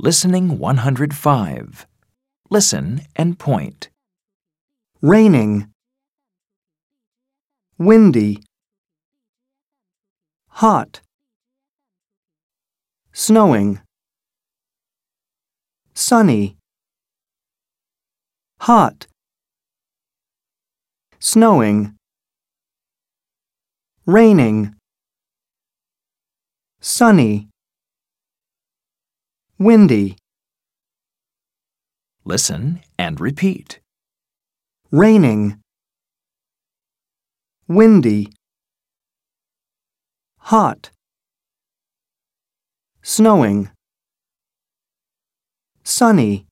Listening 105. Listen and point. raining, windy, hot, snowing, sunny, hot, snowing, raining, sunny, windy, Listen and repeat. raining, windy, hot, snowing, sunny,